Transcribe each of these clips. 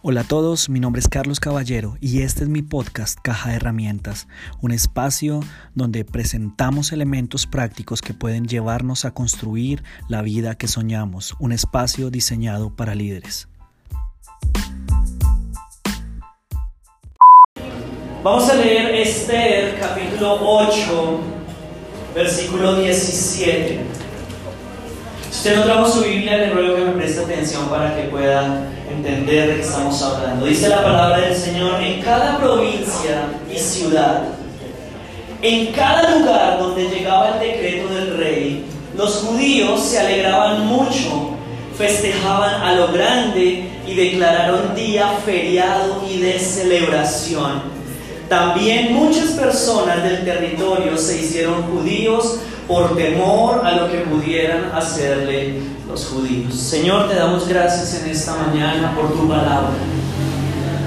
Hola a todos, mi nombre es Carlos Caballero y este es mi podcast Caja de Herramientas, un espacio donde presentamos elementos prácticos que pueden llevarnos a construir la vida que soñamos, un espacio diseñado para líderes. Vamos a leer Esther capítulo 8, versículo 17. Si usted no trajo su Biblia, le ruego que me preste atención para que pueda entender de qué estamos hablando. Dice la palabra del Señor, en cada provincia y ciudad, en cada lugar donde llegaba el decreto del rey, los judíos se alegraban mucho, festejaban a lo grande y declararon día feriado y de celebración. También muchas personas del territorio se hicieron judíos por temor a lo que pudieran hacerle los judíos. Señor, te damos gracias en esta mañana por tu palabra.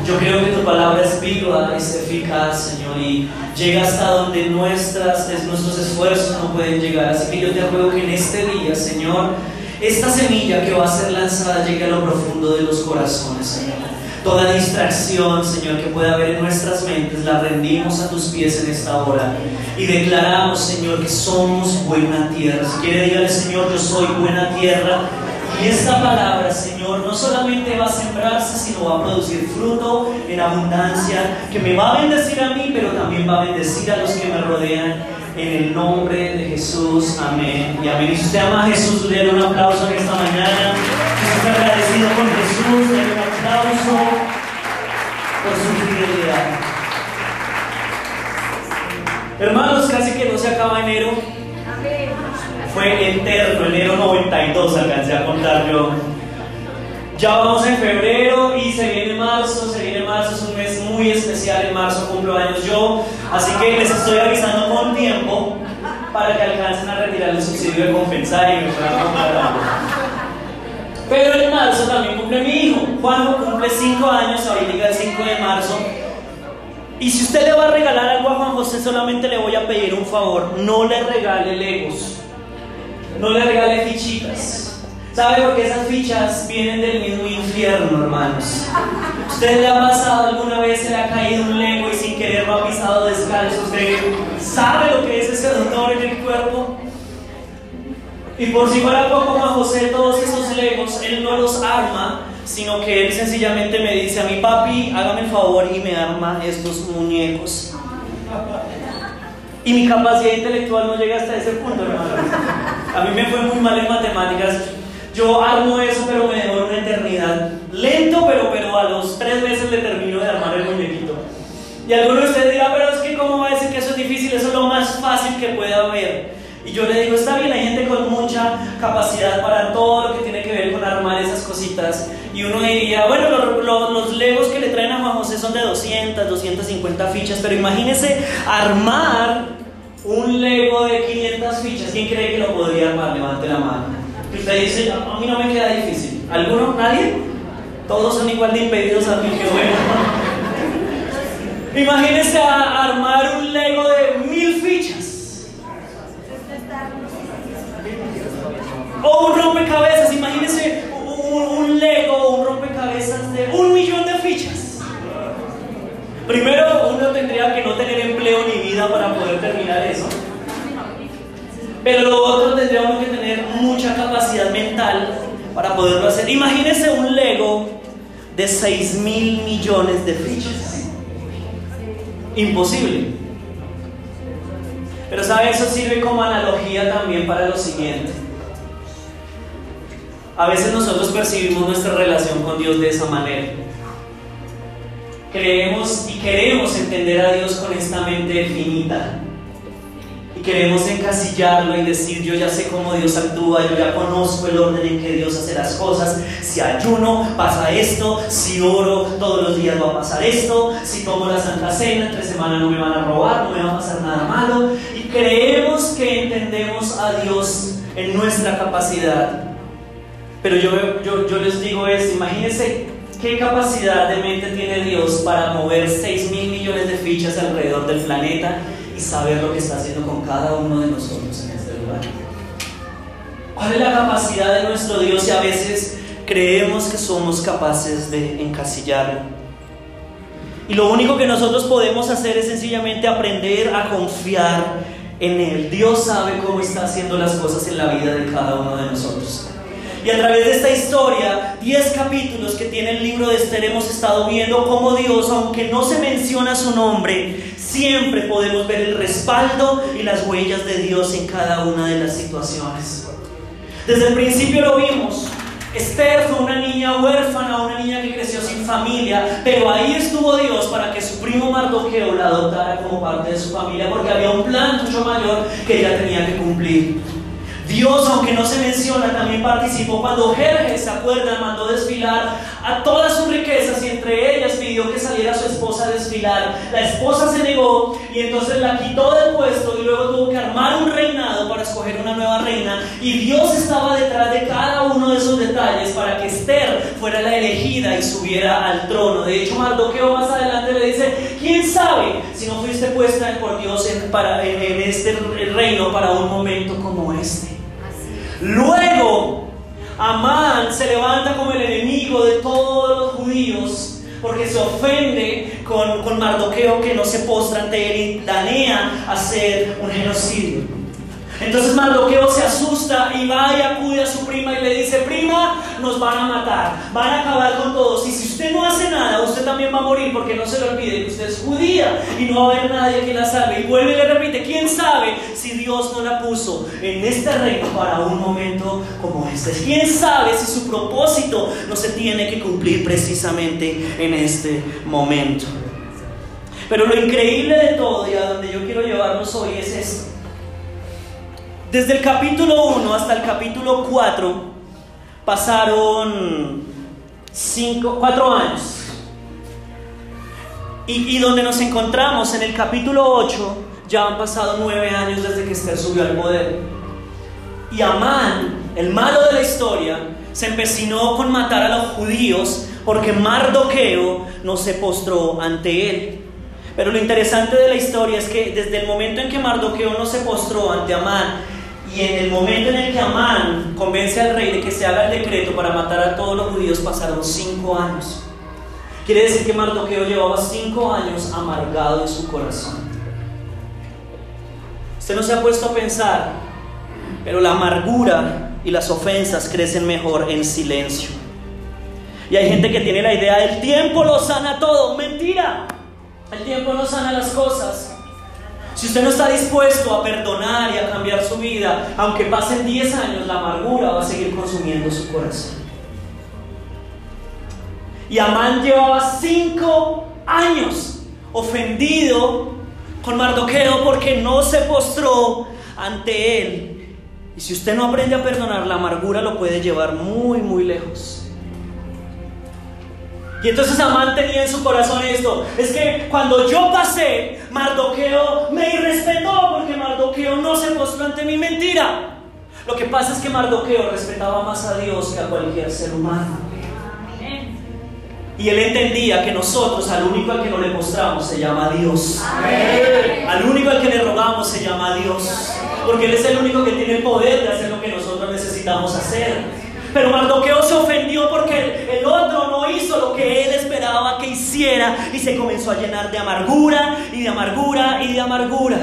Yo creo que tu palabra es viva, es eficaz, Señor, y llega hasta donde nuestras, nuestros esfuerzos no pueden llegar. Así que yo te ruego que en este día, Señor, esta semilla que va a ser lanzada llegue a lo profundo de los corazones, Señor. Toda distracción, Señor, que pueda haber en nuestras mentes, la rendimos a tus pies en esta hora. Y declaramos, Señor, que somos buena tierra. Si quiere, dígale, Señor, yo soy buena tierra. Y esta palabra, Señor, no solamente va a sembrarse, sino va a producir fruto en abundancia, que me va a bendecir a mí, pero también va a bendecir a los que me rodean. En el nombre de Jesús, amén. Y amén. Y si usted ama a Jesús, le un aplauso en esta mañana. Si está agradecido con Jesús, aplauso por su fidelidad. Hermanos, casi que no se acaba enero. Fue eterno, enero 92, alcancé a contar yo. Ya vamos en febrero y se viene marzo, se viene marzo, es un mes muy especial, en marzo cumplo años yo, así que les estoy avisando con tiempo para que alcancen a retirar el subsidio de compensar y me puedan comprar algo. Pero en marzo también cumple mi hijo, Juanjo cumple 5 años, ahorita el 5 de marzo. Y si usted le va a regalar algo a Juan José, solamente le voy a pedir un favor, no le regale legos, no le regale fichitas. ¿Sabe por qué esas fichas vienen del mismo infierno, hermanos? ¿Usted le ha pasado alguna vez, se le ha caído un lego y sin querer lo ha pisado descalzo? ¿Usted sabe lo que es ese dolor en el cuerpo? Y por si fuera poco, Juan José, todos esos legos, él no los arma, sino que él sencillamente me dice a mi papi, hágame el favor y me arma estos muñecos. Y mi capacidad intelectual no llega hasta ese punto, hermanos. A mí me fue muy mal en matemáticas. Yo armo eso, pero me demoro una eternidad. Lento, pero, pero a los tres meses le termino de armar el muñequito. Y alguno de ustedes dirá, pero es que cómo va a decir que eso es difícil, eso es lo más fácil que puede haber. Y yo le digo, está bien, hay gente con mucha capacidad para todo lo que tiene que ver con armar esas cositas. Y uno diría, bueno, los, legos que le traen a Juan José son de 200, 250 fichas, pero imagínese armar un lego de 500 fichas. ¿Quién cree que lo podría armar? Levante la mano. Y usted dice, a mí no me queda difícil. ¿Alguno? ¿Nadie? Todos son igual de impedidos a mí, que bueno. Imagínese armar un lego de mil fichas. O un rompecabezas, imagínese un, lego o un rompecabezas de un millón de fichas. Primero uno tendría que no tener empleo ni vida para poder terminar eso. Pero lo otro tendría que tener mucha capacidad mental para poderlo hacer. Imagínese un Lego de 6 mil millones de fichas. Imposible. Pero sabe, eso sirve como analogía también para lo siguiente. A veces nosotros percibimos nuestra relación con Dios de esa manera. Creemos y queremos entender a Dios con esta mente finita y queremos encasillarlo y decir, yo ya sé cómo Dios actúa, yo ya conozco el orden en que Dios hace las cosas. Si ayuno, pasa esto. Si oro, todos los días va a pasar esto. Si tomo la Santa Cena, entre semana no me van a robar, no me va a pasar nada malo. Y creemos que entendemos a Dios en nuestra capacidad. Pero yo, yo, yo les digo es, imagínense qué capacidad de mente tiene Dios para mover 6 mil millones de fichas alrededor del planeta y saber lo que está haciendo con cada uno de nosotros en este lugar. ¿Cuál es la capacidad de nuestro Dios? Y a veces creemos que somos capaces de encasillarlo. Y lo único que nosotros podemos hacer es sencillamente aprender a confiar en Él. Dios sabe cómo está haciendo las cosas en la vida de cada uno de nosotros. Y a través de esta historia, 10 capítulos que tiene el libro de Esther, hemos estado viendo cómo Dios, aunque no se menciona su nombre, siempre podemos ver el respaldo y las huellas de Dios en cada una de las situaciones. Desde el principio lo vimos. Esther fue una niña huérfana, una niña que creció sin familia, pero ahí estuvo Dios para que su primo Mardoqueo la adoptara como parte de su familia, porque había un plan mucho mayor que ella tenía que cumplir. Dios, aunque no se menciona, también participó cuando Jerjes, ¿se acuerdan? Mandó desfilar a todas sus riquezas y entre ellas pidió que saliera su esposa a desfilar. La esposa se negó y entonces la quitó del puesto y luego tuvo que armar un reinado para escoger una nueva reina. Y Dios estaba detrás de cada uno de esos detalles para que Esther fuera la elegida y subiera al trono. De hecho, Mardoqueo más adelante le dice, ¿quién sabe si no fuiste puesta por Dios en, en este reino para un momento como este? Luego, Amán se levanta como el enemigo de todos los judíos porque se ofende con, con Mardoqueo que no se postra ante él y planea hacer un genocidio. Entonces Mardoqueo se asusta y va y acude a su prima y le dice, prima, nos van a matar, van a acabar con todos. Y si usted no hace nada, usted también va a morir porque no se le olvide usted es judía y no va a haber nadie que la salve. Y vuelve y le repite, ¿quién sabe si Dios no la puso en este reino para un momento como este? ¿Quién sabe si su propósito no se tiene que cumplir precisamente en este momento? Pero lo increíble de todo y a donde yo quiero llevarnos hoy es. Desde el capítulo 1 hasta el capítulo 4 pasaron 4 años. Y, donde nos encontramos en el capítulo 8 ya han pasado 9 años desde que Esther subió al poder. Y Amán, el malo de la historia, se empecinó con matar a los judíos porque Mardoqueo no se postró ante él. Pero lo interesante de la historia es que desde el momento en que Mardoqueo no se postró ante Amán, y en el momento en el que Amán convence al rey de que se haga el decreto para matar a todos los judíos, pasaron cinco años. Quiere decir que Mardoqueo llevaba cinco años amargado en su corazón. Usted no se ha puesto a pensar, pero la amargura y las ofensas crecen mejor en silencio. Y hay gente que tiene la idea, el tiempo lo sana todo. Mentira. El tiempo no sana las cosas. Si usted no está dispuesto a perdonar y a cambiar su vida, aunque pasen 10 años, la amargura va a seguir consumiendo su corazón. Y Amán llevaba 5 años ofendido con Mardoqueo porque no se postró ante él. Y si usted no aprende a perdonar, la amargura lo puede llevar muy, muy lejos. Y entonces Amán tenía en su corazón esto, es que cuando yo pasé, Mardoqueo me irrespetó porque Mardoqueo no se mostró ante mi mentira. Lo que pasa es que Mardoqueo respetaba más a Dios que a cualquier ser humano. Y él entendía que nosotros al único al que no le mostramos se llama Dios. Al único al que le rogamos se llama Dios. Porque Él es el único que tiene el poder de hacer lo que nosotros necesitamos hacer. Pero Mardoqueo se ofendió porque el otro no hizo lo que él esperaba que hiciera y se comenzó a llenar de amargura y de amargura y de amargura.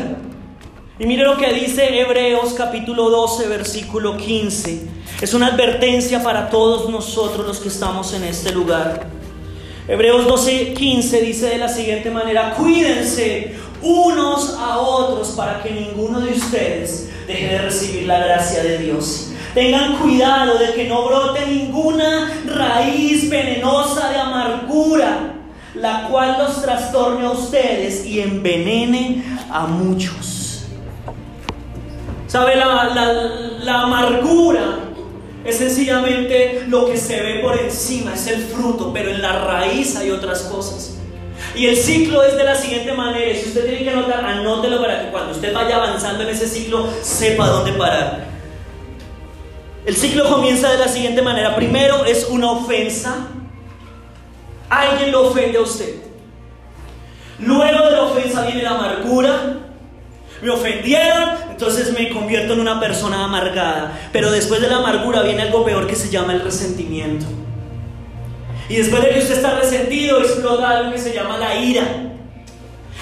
Y mire lo que dice Hebreos capítulo 12, versículo 15. Es una advertencia para todos nosotros los que estamos en este lugar. Hebreos 12, 15 dice de la siguiente manera, cuídense unos a otros para que ninguno de ustedes deje de recibir la gracia de Dios. Tengan cuidado de que no brote ninguna raíz venenosa de amargura, la cual los trastorne a ustedes y envenene a muchos. ¿Sabe? La, la amargura es sencillamente lo que se ve por encima, es el fruto, pero en la raíz hay otras cosas. Y el ciclo es de la siguiente manera, si usted tiene que anotar, anótelo para que cuando usted vaya avanzando en ese ciclo sepa dónde parar. El ciclo comienza de la siguiente manera. Primero es una ofensa. Alguien lo ofende a usted. Luego de la ofensa viene la amargura. Me ofendieron, entonces me convierto en una persona amargada. Pero después de la amargura viene algo peor que se llama el resentimiento. Y después de que usted está resentido, explota algo que se llama la ira.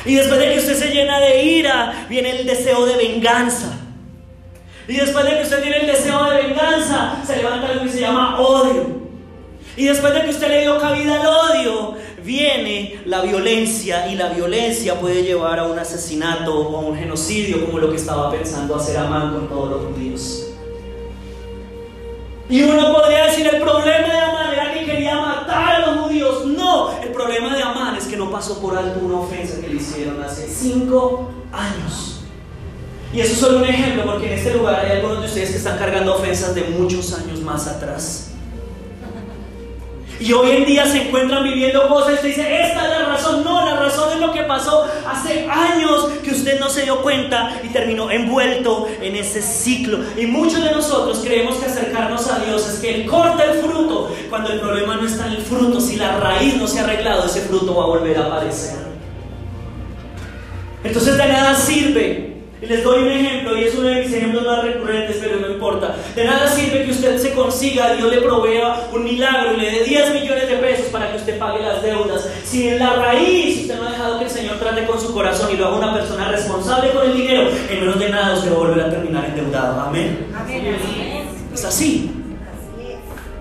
Y después de que usted se llena de ira, viene el deseo de venganza. Y después de que usted tiene el deseo de venganza, se levanta algo que se llama odio. Y después de que usted le dio cabida al odio, viene la violencia y la violencia puede llevar a un asesinato o a un genocidio como lo que estaba pensando hacer Amán con todos los judíos. Y uno podría decir, el problema de Amán era que quería matar a los judíos. No, el problema de Amán es que no pasó por alto una ofensa que le hicieron hace cinco años. Y eso es solo un ejemplo, porque en este lugar hay algunos de ustedes que están cargando ofensas de muchos años más atrás. Y hoy en día se encuentran viviendo cosas y usted dice, esta es la razón. No, la razón es lo que pasó hace años que usted no se dio cuenta y terminó envuelto en ese ciclo. Y muchos de nosotros creemos que acercarnos a Dios es que Él corta el fruto, cuando el problema no está en el fruto. Si la raíz no se ha arreglado, ese fruto va a volver a aparecer. Entonces de nada sirve y les doy un ejemplo, y es uno de mis ejemplos más recurrentes, pero no importa. De nada sirve que usted se consiga, Dios le provea un milagro y le dé 10 millones de pesos para que usted pague las deudas. Si en la raíz usted no ha dejado que el Señor trate con su corazón y lo haga una persona responsable con el dinero, en menos de nada usted va a volver a terminar endeudado. Amén. Amén. Es así.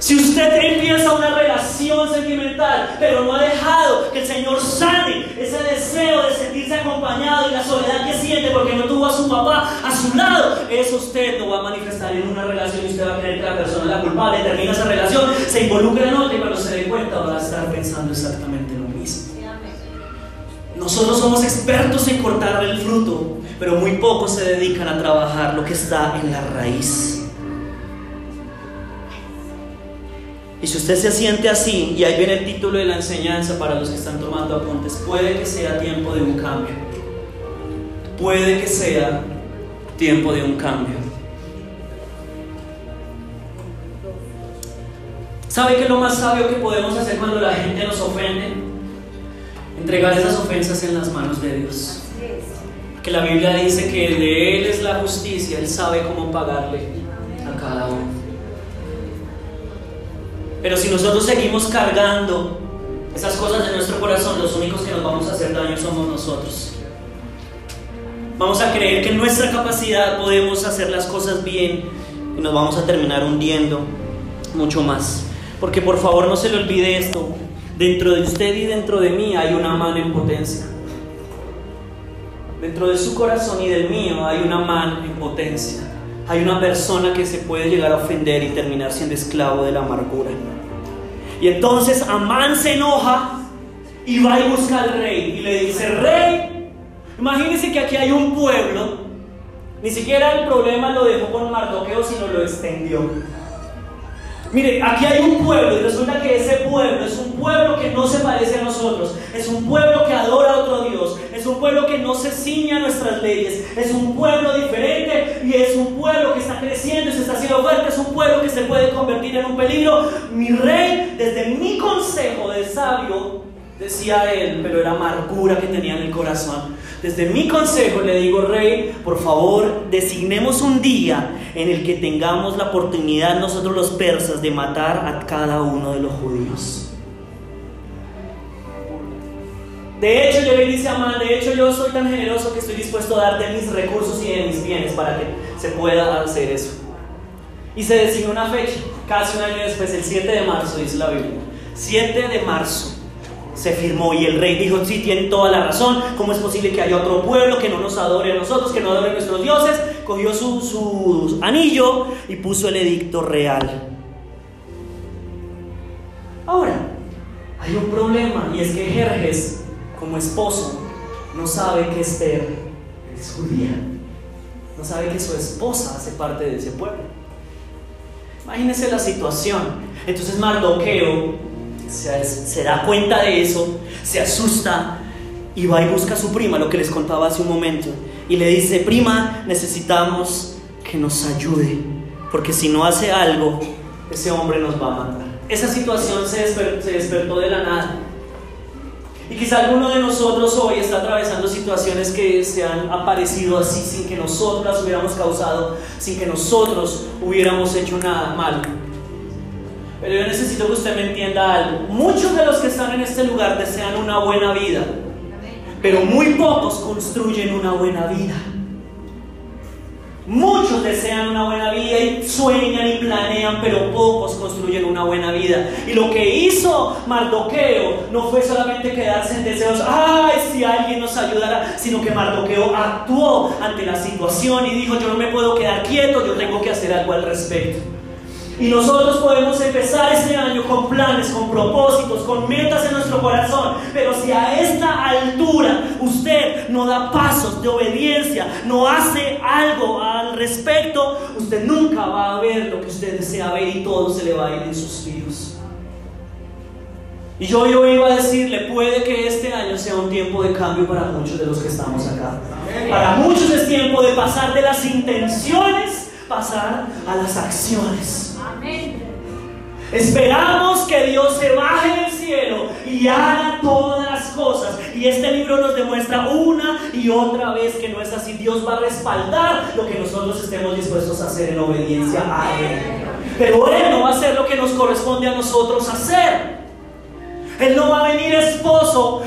Si usted empieza una relación sentimental, pero no ha dejado que el Señor sane ese deseo de sentirse acompañado y la soledad que siente porque no tuvo a su papá a su lado, eso usted lo va a manifestar en una relación y usted va a creer que la persona es la culpable, termina esa relación, se involucra en otra y cuando se dé cuenta va a estar pensando exactamente lo mismo. Nosotros somos expertos en cortar el fruto, pero muy pocos se dedican a trabajar lo que está en la raíz. Y si usted se siente así, y ahí viene el título de la enseñanza para los que están tomando apuntes, puede que sea tiempo de un cambio. Puede que sea tiempo de un cambio. ¿Sabe qué es lo más sabio que podemos hacer cuando la gente nos ofende? Entregar esas ofensas en las manos de Dios. Que la Biblia dice que de Él es la justicia, Él sabe cómo pagarle a cada uno. Pero si nosotros seguimos cargando esas cosas en nuestro corazón, los únicos que nos vamos a hacer daño somos nosotros. Vamos a creer que en nuestra capacidad podemos hacer las cosas bien y nos vamos a terminar hundiendo mucho más. Porque por favor no se le olvide esto. Dentro de usted y dentro de mí hay una mano en potencia. Dentro de su corazón y del mío hay una mano en potencia. Hay una persona que se puede llegar a ofender y terminar siendo esclavo de la amargura. Y entonces Amán se enoja y va y busca al rey y le dice, rey, imagínese que aquí hay un pueblo, ni siquiera el problema lo dejó con Mardoqueo, sino lo extendió. Mire, aquí hay un pueblo y resulta que ese pueblo es un pueblo que no se parece a nosotros, es un pueblo que adora a otro Dios, es un pueblo que no se ciñe a nuestras leyes, es un pueblo diferente y es un pueblo que está creciendo y se está haciendo fuerte, es un pueblo que se puede convertir en un peligro. Mi rey, desde mi consejo de sabio, decía él, pero era amargura que tenía en el corazón. Desde mi consejo le digo, rey, por favor, designemos un día en el que tengamos la oportunidad nosotros los persas de matar a cada uno de los judíos. De hecho, yo le dice a Amán, de hecho yo soy tan generoso que estoy dispuesto a darte mis recursos y de mis bienes para que se pueda hacer eso. Y se designó una fecha, casi un año después, el 7 de marzo, dice la Biblia. 7 de marzo se firmó y el rey dijo, sí, tiene toda la razón, ¿cómo es posible que haya otro pueblo que no nos adore a nosotros, que no adore a nuestros dioses? Cogió su, su anillo y puso el edicto real. Ahora, hay un problema y es que Jerjes, como esposo, no sabe que Esther es judía. No sabe que su esposa hace parte de ese pueblo. Imagínense la situación. Entonces Mardoqueo se, da cuenta de eso, se asusta y va y busca a su prima, lo que les contaba hace un momento, y le dice, prima, necesitamos que nos ayude, porque si no hace algo, ese hombre nos va a matar. Esa situación se, se despertó de la nada. Y quizá alguno de nosotros hoy está atravesando situaciones que se han aparecido así sin que nosotros hubiéramos causado, sin que nosotros hubiéramos hecho nada malo. Pero yo necesito que usted me entienda algo. Muchos de los que están en este lugar desean una buena vida, pero muy pocos construyen una buena vida. Muchos desean una buena vida y sueñan y planean, pero pocos construyen una buena vida. Y lo que hizo Mardoqueo no fue solamente quedarse en deseos, ay, si alguien nos ayudara, sino que Mardoqueo actuó ante la situación y dijo, yo no me puedo quedar quieto, yo tengo que hacer algo al respecto. Y nosotros podemos empezar este año con planes, con propósitos, con metas en nuestro corazón. Pero si a altura usted no da pasos de obediencia, no hace algo al respecto, usted nunca va a ver lo que usted desea ver y todo se le va a ir en suspiros. Y yo, yo iba a decirle, puede que este año sea un tiempo de cambio para muchos de los que estamos acá. Para muchos es tiempo de pasar de las intenciones, pasar a las acciones. Esperamos que Dios se baje y haga todas las cosas. Y este libro nos demuestra una y otra vez que no es así. Dios va a respaldar lo que nosotros estemos dispuestos a hacer en obediencia a Él. Pero Él no va a hacer lo que nos corresponde a nosotros hacer. Él no va a venir esposo,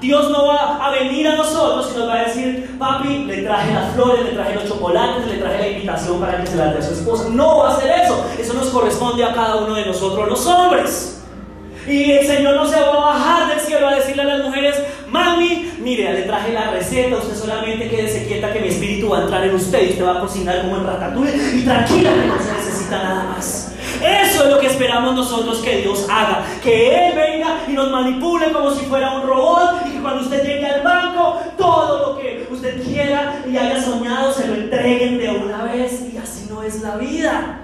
Dios no va a venir a nosotros y nos va a decir, papi, le traje las flores, le traje los chocolates, le traje la invitación para que se la dé a su esposa. No va a hacer eso. Eso nos corresponde a cada uno de nosotros los hombres. Y el Señor no se va a bajar del cielo a decirle a las mujeres, mami, mire, le traje la receta, usted solamente quédese quieta que mi espíritu va a entrar en usted y usted va a cocinar como en ratatouille y tranquila que no se necesita nada más. Eso es lo que esperamos nosotros que Dios haga. Que Él venga y nos manipule como si fuera un robot y que cuando usted llegue al banco, todo lo que usted quiera y haya soñado se lo entreguen de una vez. Y así no es la vida.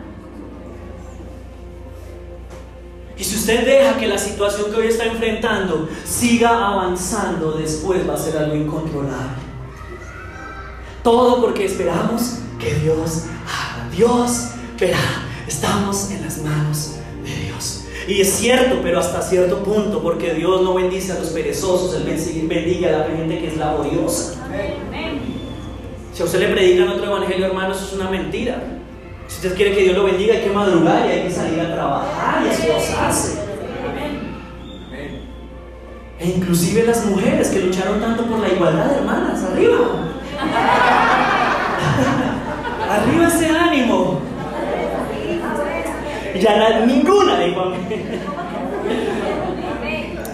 Y si usted deja que la situación que hoy está enfrentando siga avanzando, después va a ser algo incontrolable. Todo porque esperamos que Dios haga. Dios verá. Estamos en las manos de Dios. Y es cierto, pero hasta cierto punto, porque Dios no bendice a los perezosos, Él bendiga a la gente que es laboriosa. Si a usted le predican otro evangelio, hermano, eso es una mentira. Si usted quiere que Dios lo bendiga, hay que madrugar y hay que salir a trabajar y a esforzarse. E inclusive las mujeres que lucharon tanto por la igualdad, hermanas, arriba. arriba ese ánimo. Ya ninguna dijo amén.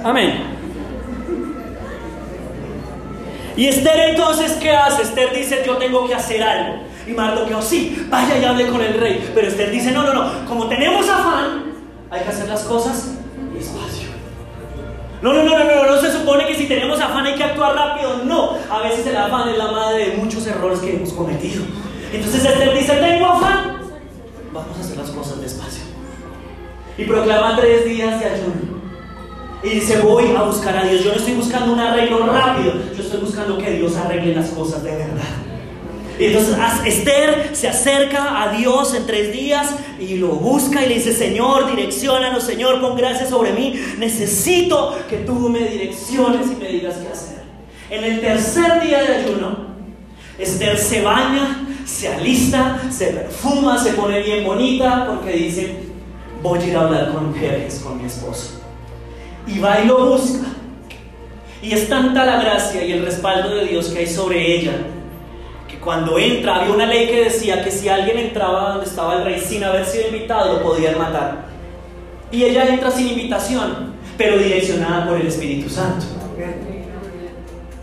Amén. Y Esther entonces, ¿qué hace? Esther dice, yo tengo que hacer algo. Y Mardoqueo, sí, vaya y hable con el rey. Pero Esther dice, no, no, no, como tenemos afán, hay que hacer las cosas despacio. No, no, no, no, no, no se supone que si tenemos afán hay que actuar rápido. No, a veces el afán es la madre de muchos errores que hemos cometido. Entonces Esther dice, tengo afán, vamos a hacer las cosas despacio y proclama tres días de ayuno. Y dice, voy a buscar a Dios. Yo no estoy buscando un arreglo rápido, yo estoy buscando que Dios arregle las cosas de verdad. Entonces Esther se acerca a Dios en tres días y lo busca y le dice, Señor, direccionanos, Señor, pon gracia sobre mí. Necesito que tú me direcciones y me digas qué hacer. En el tercer día de ayuno, Esther se baña, se alista, se perfuma, se pone bien bonita porque dice, voy a ir a hablar con Jerjes, con mi esposo. Y va y lo busca. Y es tanta la gracia y el respaldo de Dios que hay sobre ella, que cuando entra, había una ley que decía que si alguien entraba donde estaba el rey sin haber sido invitado, lo podían matar. Y ella entra sin invitación, pero direccionada por el Espíritu Santo.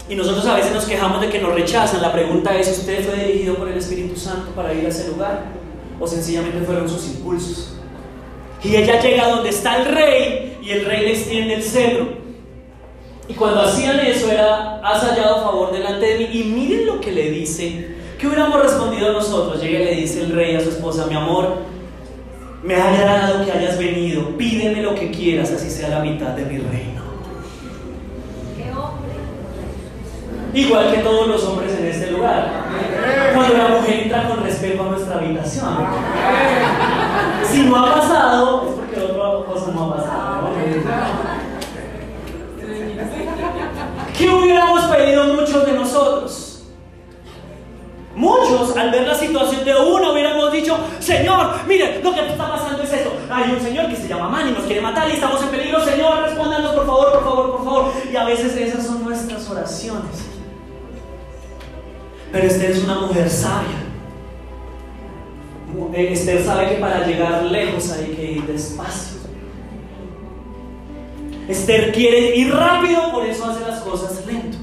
Y nosotros a veces nos quejamos de que nos rechazan. La pregunta es, ¿usted fue dirigido por el Espíritu Santo para ir a ese lugar? ¿O sencillamente fueron sus impulsos? Y ella llega donde está el rey y el rey le extiende el cetro. Y cuando hacían eso era, has hallado favor delante de mí. Y miren lo que le dice. ¿Qué hubiéramos respondido nosotros? Llega y le dice el rey a su esposa, mi amor, me ha agradado que hayas venido. Pídeme lo que quieras, así sea la mitad de mi reino. Igual que todos los hombres en este lugar. Cuando la mujer entra con respeto a nuestra habitación. Si no ha pasado, es porque otra cosa no ha pasado. ¿Qué hubiéramos pedido muchos de nosotros? Muchos, al ver la situación de uno, hubiéramos dicho, Señor, mire, lo que está pasando es esto. Hay un señor que se llama Man y nos quiere matar y estamos en peligro. Señor, respóndanos, por favor, por favor, por favor. Y a veces esas son nuestras oraciones. Pero Esther es una mujer sabia. Esther sabe que para llegar lejos hay que ir despacio. Esther quiere ir rápido, por eso hace las cosas lento.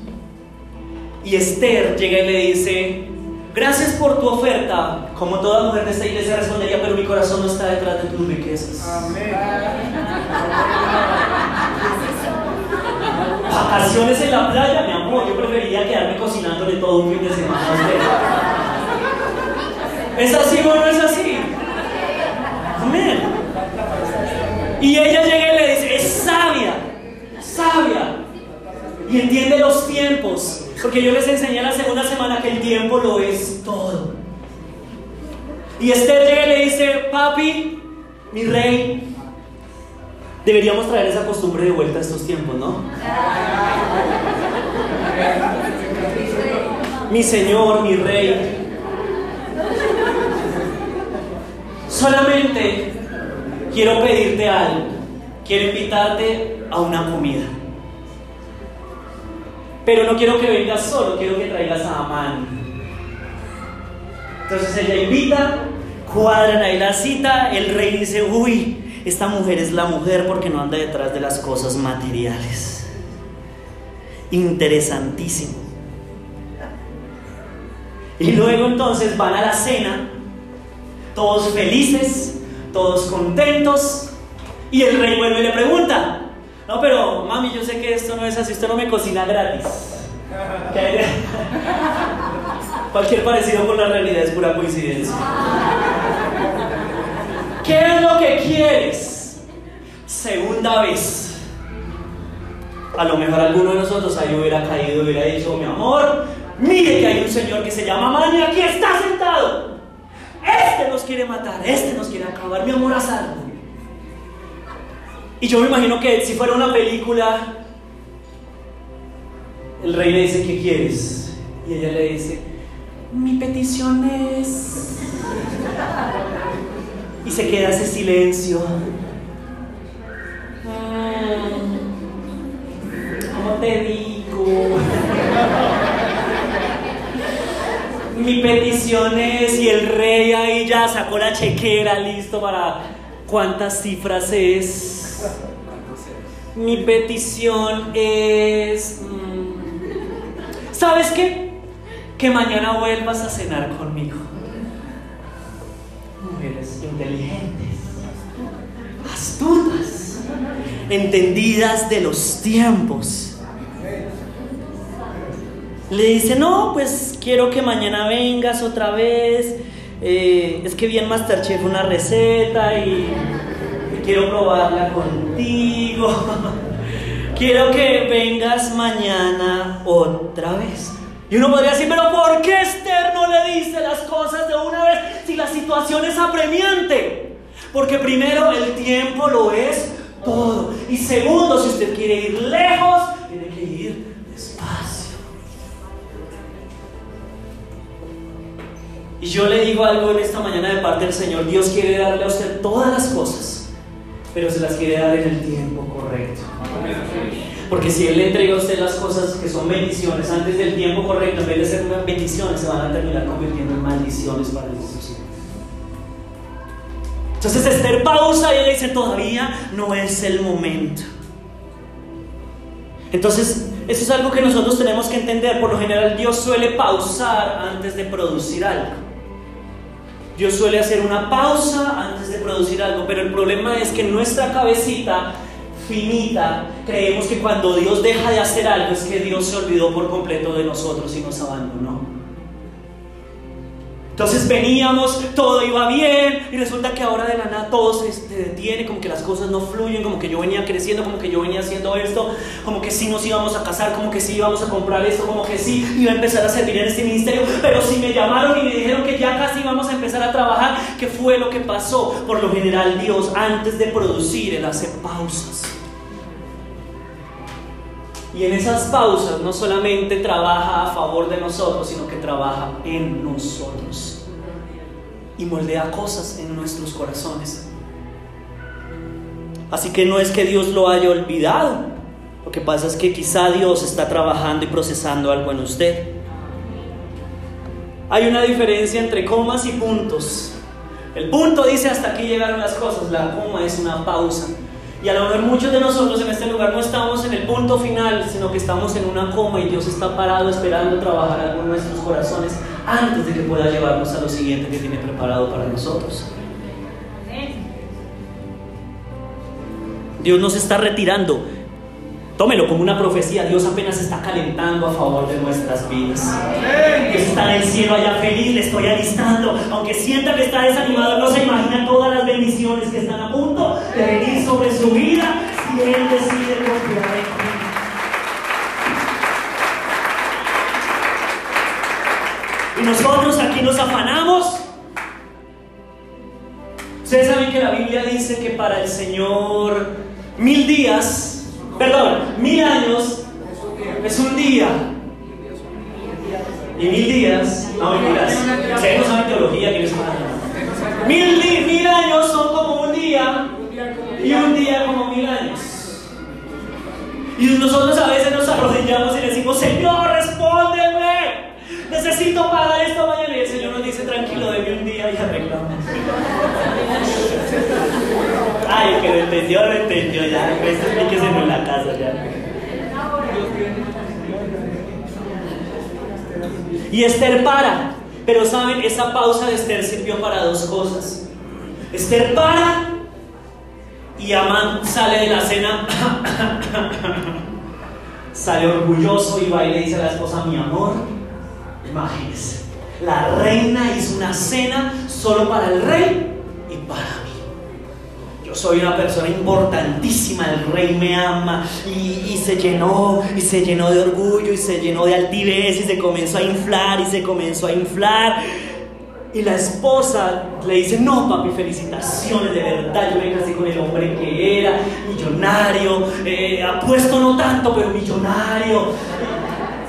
Y Esther llega y le dice, gracias por tu oferta, como toda mujer de esta iglesia respondería, pero mi corazón no está detrás de tus riquezas. Amén. Vacaciones en la playa, mi amor, yo preferiría quedarme cocinándole todo un fin de semana a usted. ¿Es así o no es así? Amén. Y ella llega y le dice, es sabia, sabia. Y entiende los tiempos. Porque yo les enseñé la segunda semana que el tiempo lo es todo. Y Esther llega y le dice, papi, mi rey, deberíamos traer esa costumbre de vuelta a estos tiempos, ¿no? mi Señor, mi Rey. Solamente quiero pedirte algo. Quiero invitarte a una comida. Pero no quiero que vengas solo, quiero que traigas a Amán. Entonces ella invita, cuadran ahí la cita, el rey dice, uy, esta mujer es la mujer porque no anda detrás de las cosas materiales. Interesantísimo. Y luego entonces van a la cena, todos felices, todos contentos, y el rey vuelve y le pregunta, no, pero mami, yo sé que esto no es así, esto no me cocina gratis. Cualquier parecido con la realidad es pura coincidencia. ¿Qué es lo que quieres? Segunda vez. A lo mejor alguno de nosotros ahí hubiera caído y hubiera dicho, mi amor, mire que hay un señor que se llama Mani aquí está sentado. Este nos quiere matar, este nos quiere acabar, mi amor a salvo. Y yo me imagino que si fuera una película, el rey le dice, ¿qué quieres? Y ella le dice, mi petición es... Y se queda ese silencio. Mm, ¿Cómo te digo? Mi petición es, y el rey ahí ya sacó la chequera, listo para cuántas cifras es. Mi petición es... Mm, ¿Sabes qué? Que mañana vuelvas a cenar conmigo. Mujeres inteligentes, astutas, entendidas de los tiempos. Le dice, no, pues quiero que mañana vengas otra vez. Eh, es que vi en Masterchef una receta y quiero probarla contigo. quiero que vengas mañana otra vez. Y uno podría decir, pero ¿por qué Esther no le dice las cosas de una vez si la situación es apremiante? Porque primero el tiempo lo es todo. Y segundo, si usted quiere ir lejos, tiene que ir despacio. Y yo le digo algo en esta mañana de parte del Señor. Dios quiere darle a usted todas las cosas pero se las quiere dar en el tiempo correcto. Porque si Él le entrega a usted las cosas que son bendiciones antes del tiempo correcto, en vez de ser bendiciones, se van a terminar convirtiendo en maldiciones para Dios. Entonces Esther pausa y ella dice, todavía no es el momento. Entonces, eso es algo que nosotros tenemos que entender. Por lo general, Dios suele pausar antes de producir algo. Dios suele hacer una pausa antes de producir algo, pero el problema es que nuestra cabecita finita creemos que cuando Dios deja de hacer algo es que Dios se olvidó por completo de nosotros y nos abandonó. Entonces veníamos, todo iba bien y resulta que ahora de la nada todo se detiene, como que las cosas no fluyen, como que yo venía creciendo, como que yo venía haciendo esto, como que sí nos íbamos a casar, como que sí íbamos a comprar esto, como que sí iba a empezar a servir en este ministerio, pero si me llamaron y me dijeron que ya casi íbamos a empezar a trabajar, ¿qué fue lo que pasó? Por lo general Dios antes de producir, Él hace pausas. Y en esas pausas no solamente trabaja a favor de nosotros, sino que trabaja en nosotros. Y moldea cosas en nuestros corazones. Así que no es que Dios lo haya olvidado. Lo que pasa es que quizá Dios está trabajando y procesando algo en usted. Hay una diferencia entre comas y puntos. El punto dice hasta aquí llegaron las cosas, la coma es una pausa. Y a lo mejor muchos de nosotros en este lugar no estamos en el punto final, sino que estamos en una coma y Dios está parado esperando trabajar algo en nuestros corazones antes de que pueda llevarnos a lo siguiente que tiene preparado para nosotros. Dios nos está retirando. Tómelo como una profecía. Dios apenas está calentando a favor de nuestras vidas. Dios está en el cielo allá feliz, le estoy alistando. Aunque sienta que está desanimado, no se imagina todas las bendiciones que están a punto de venir sobre su vida si Él decide confiar en ti. Y nosotros aquí nos afanamos. Ustedes saben que la Biblia dice que para el Señor mil días, perdón, mil años es un día. Y mil días, no mentiras. Ustedes no saben teología, que Mil, mil años son como un día y un día como mil años. Y nosotros a veces nos arrodillamos y decimos, Señor, respóndeme. Necesito pagar esto mañana. Y el Señor nos dice, tranquilo, deme un día y arreglamos. Ay, que lo entendió, lo entendió ya. Esto explíqueselo en la casa ya. Y Esther para. Pero saben, esa pausa de Esther sirvió para dos cosas. Esther para y Amán sale de la cena, sale orgulloso y va y le dice a la esposa, mi amor, imagínese, la reina hizo una cena solo para el rey y para. Soy una persona importantísima, el rey me ama y, se llenó, y se llenó de orgullo, y se llenó de altivez, y se comenzó a inflar, y se comenzó a inflar. Y la esposa le dice, no papi, felicitaciones, de verdad, yo me casé con el hombre que era, millonario, eh, apuesto no tanto, pero millonario.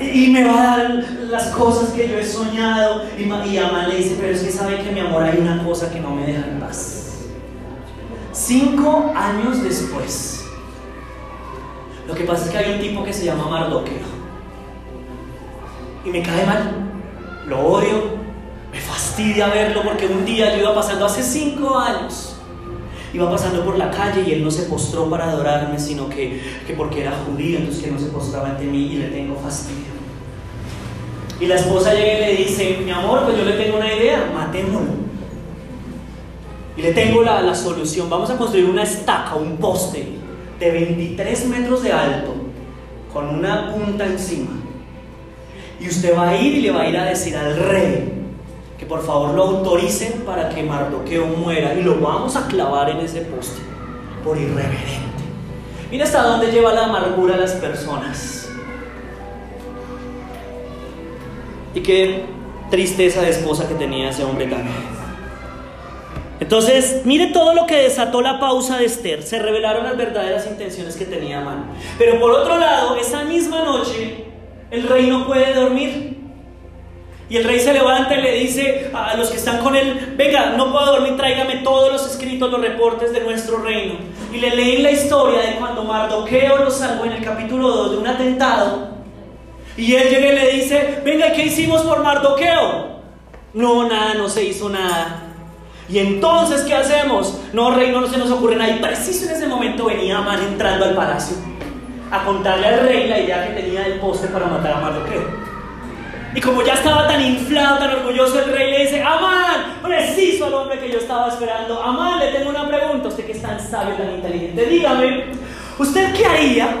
Y, me va a dar las cosas que yo he soñado. Y, y Amán le dice, pero es que sabe que mi amor hay una cosa que no me deja en paz. Cinco años después, lo que pasa es que hay un tipo que se llama Mardoqueo. Y me cae mal, lo odio, me fastidia verlo porque un día yo iba pasando hace cinco años. Iba pasando por la calle y él no se postró para adorarme, sino que, que porque era judío, entonces que no se postraba ante mí y le tengo fastidio. Y la esposa llega y le dice, mi amor, pues yo le tengo una idea, matémoslo. Y le tengo la, la, solución. Vamos a construir una estaca, un poste de 23 metros de alto, con una punta encima. Y usted va a ir y le va a ir a decir al rey que por favor lo autoricen para que Mardoqueo muera. Y lo vamos a clavar en ese poste por irreverente. Mira hasta dónde lleva la amargura a las personas. Y qué tristeza de esposa que tenía ese hombre también. Entonces, mire todo lo que desató la pausa de Esther. Se revelaron las verdaderas intenciones que tenía Amán. Pero por otro lado, esa misma noche, el rey no puede dormir. Y el rey se levanta y le dice a los que están con él, venga, no puedo dormir, tráigame todos los escritos, los reportes de nuestro reino. Y le leen la historia de cuando Mardoqueo lo salvó en el capítulo 2 de un atentado. Y él llega y le dice, venga, ¿qué hicimos por Mardoqueo? No, nada, no se hizo nada. Y entonces, ¿qué hacemos? No, rey, no se nos ocurre nada. Y preciso en ese momento venía Amán entrando al palacio a contarle al rey la idea que tenía del poste para matar a Mardoqueo. Y como ya estaba tan inflado, tan orgulloso, el rey le dice, Amán, preciso al hombre que yo estaba esperando. Amán, le tengo una pregunta, usted que es tan sabio, tan inteligente, dígame, ¿usted qué haría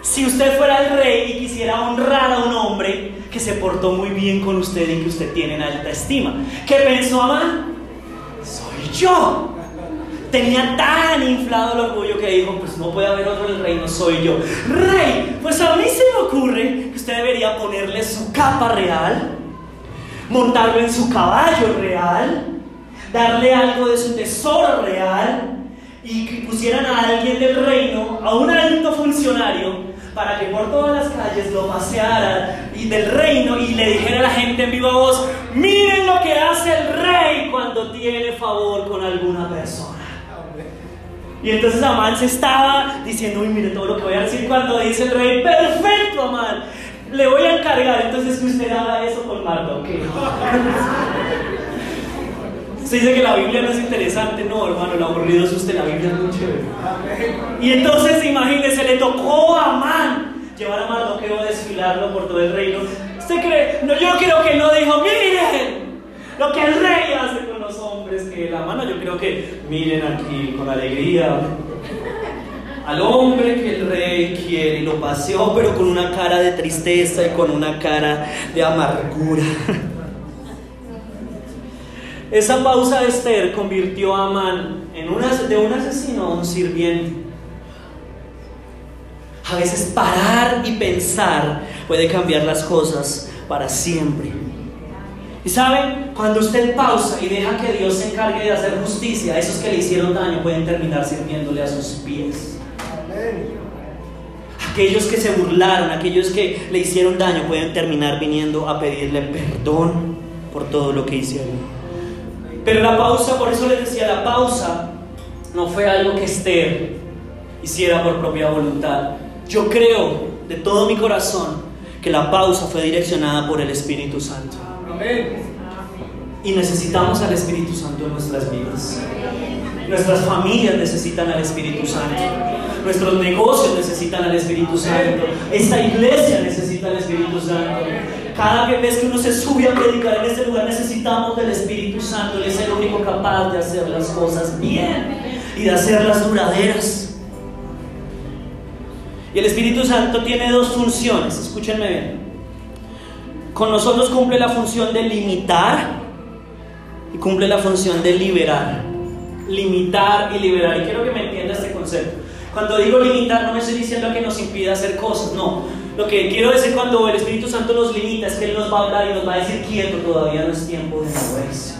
si usted fuera el rey y quisiera honrar a un hombre que se portó muy bien con usted y que usted tiene en alta estima? ¿Qué pensó Amán? Yo. Tenía tan inflado el orgullo que dijo, pues no puede haber otro en el reino, soy yo. Rey, pues a mí se me ocurre que usted debería ponerle su capa real, montarlo en su caballo real, darle algo de su tesoro real y que pusieran a alguien del reino, a un alto funcionario, para que por todas las calles lo paseara y del reino y le dijera a la gente en viva voz, miren lo que hace el rey cuando tiene favor con alguna persona. Y entonces Amán se estaba diciendo, uy, mire todo lo que voy a decir cuando dice el rey, perfecto, Amán, le voy a encargar entonces que usted haga eso con Mardoqueo. Se dice que la Biblia no es interesante, no, hermano, lo aburrido es usted, la Biblia es muy chévere. Y entonces, imagínese, le tocó a Amán llevar a Mardoqueo a desfilarlo por todo el reino. ¿Usted cree? No, yo creo que no dijo, miren lo que el rey hace con los hombres que la mano. Yo creo que miren aquí con alegría al hombre que el rey quiere y lo paseó, pero con una cara de tristeza y con una cara de amargura. Esa pausa de Esther convirtió a Amán en una, de un asesino a un sirviente. A veces parar y pensar puede cambiar las cosas para siempre. Y saben, cuando usted pausa y deja que Dios se encargue de hacer justicia, esos que le hicieron daño pueden terminar sirviéndole a sus pies. Aquellos que se burlaron, aquellos que le hicieron daño pueden terminar viniendo a pedirle perdón por todo lo que hicieron. Pero la pausa, por eso les decía, la pausa no fue algo que Esther hiciera por propia voluntad. Yo creo de todo mi corazón que la pausa fue direccionada por el Espíritu Santo. Y necesitamos al Espíritu Santo en nuestras vidas. Nuestras familias necesitan al Espíritu Santo. Nuestros negocios necesitan al Espíritu Santo. Esta iglesia necesita al Espíritu Santo. Cada vez que uno se sube a predicar en este lugar necesitamos del Espíritu Santo. Él es el único capaz de hacer las cosas bien y de hacerlas duraderas. Y el Espíritu Santo tiene dos funciones, escúchenme bien. Con nosotros cumple la función de limitar y cumple la función de liberar. Limitar y liberar. Y quiero que me entienda este concepto. Cuando digo limitar no me estoy diciendo que nos impida hacer cosas, no. Lo que quiero decir cuando el Espíritu Santo nos limita es que Él nos va a hablar y nos va a decir quieto, todavía no es tiempo de moverse.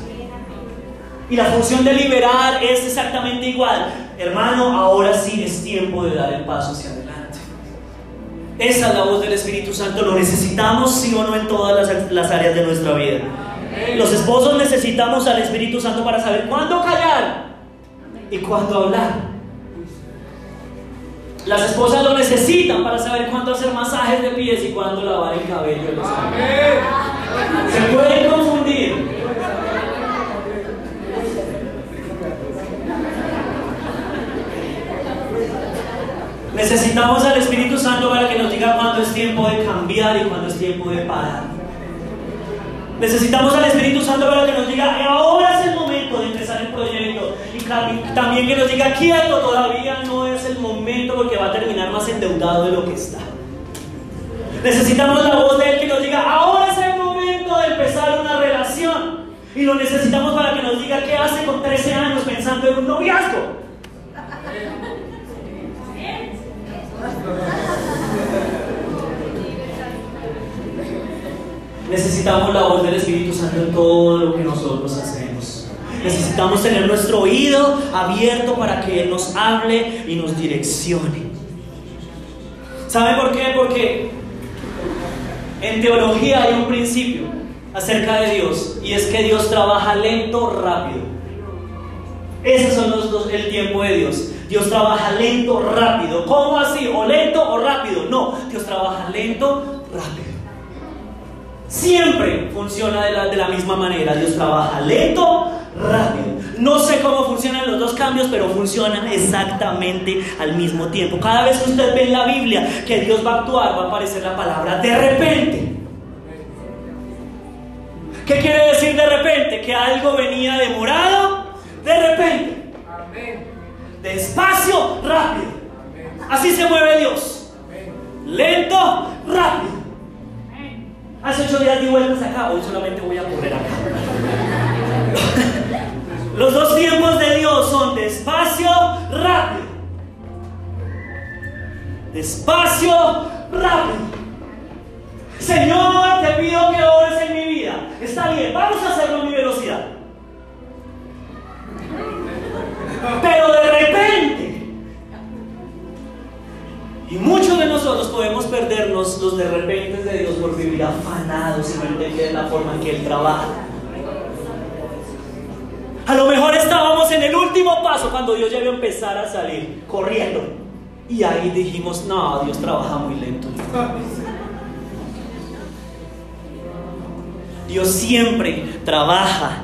Y la función de liberar es exactamente igual. Hermano, ahora sí es tiempo de dar el paso hacia adelante. Esa es la voz del Espíritu Santo. Lo necesitamos sí o no en todas las, las áreas de nuestra vida. Los esposos necesitamos al Espíritu Santo para saber cuándo callar y cuándo hablar. Las esposas lo necesitan para saber cuándo hacer masajes de pies y cuándo lavar el cabello. Se pueden confundir. Necesitamos al Espíritu Santo para que nos diga cuándo es tiempo de cambiar y cuándo es tiempo de parar. Necesitamos al Espíritu Santo para que nos diga, ahora es el momento de empezar el proyecto. Y también que nos diga, quieto, todavía no es el momento porque va a terminar más endeudado de lo que está. Necesitamos la voz de Él que nos diga, ahora es el momento de empezar una relación. Y lo necesitamos para que nos diga qué hace con 13 años pensando en un noviazgo. Necesitamos la voz del Espíritu Santo en todo lo que nosotros hacemos. Necesitamos tener nuestro oído abierto para que Él nos hable y nos direccione. ¿Sabe por qué? Porque en teología hay un principio acerca de Dios y es que Dios trabaja lento, rápido. Esos son los el tiempo de Dios. Dios trabaja lento, rápido. ¿Cómo así? ¿O lento o rápido? No, Dios trabaja lento, rápido. Siempre funciona de la, de la misma manera. Dios trabaja lento, rápido. No sé cómo funcionan los dos cambios, pero funcionan exactamente al mismo tiempo. Cada vez que usted ve en la Biblia que Dios va a actuar, va a aparecer la palabra de repente. ¿Qué quiere decir de repente? Que algo venía demorado de repente. Despacio, rápido. Así se mueve Dios. Lento, rápido. Hace ocho días di vueltas acá, hoy solamente voy a correr acá. Los dos tiempos de Dios son despacio, rápido. Despacio, rápido. Señor, te pido que ores en mi vida. Está bien, vamos a hacerlo a mi velocidad. Pero de repente, y muchos de nosotros podemos perdernos los de repente de Dios por vivir afanados y no entender la forma en que Él trabaja. Estábamos en el último paso cuando Dios ya iba a empezar a salir, corriendo. Y ahí dijimos, no, Dios trabaja muy lento. Dios siempre trabaja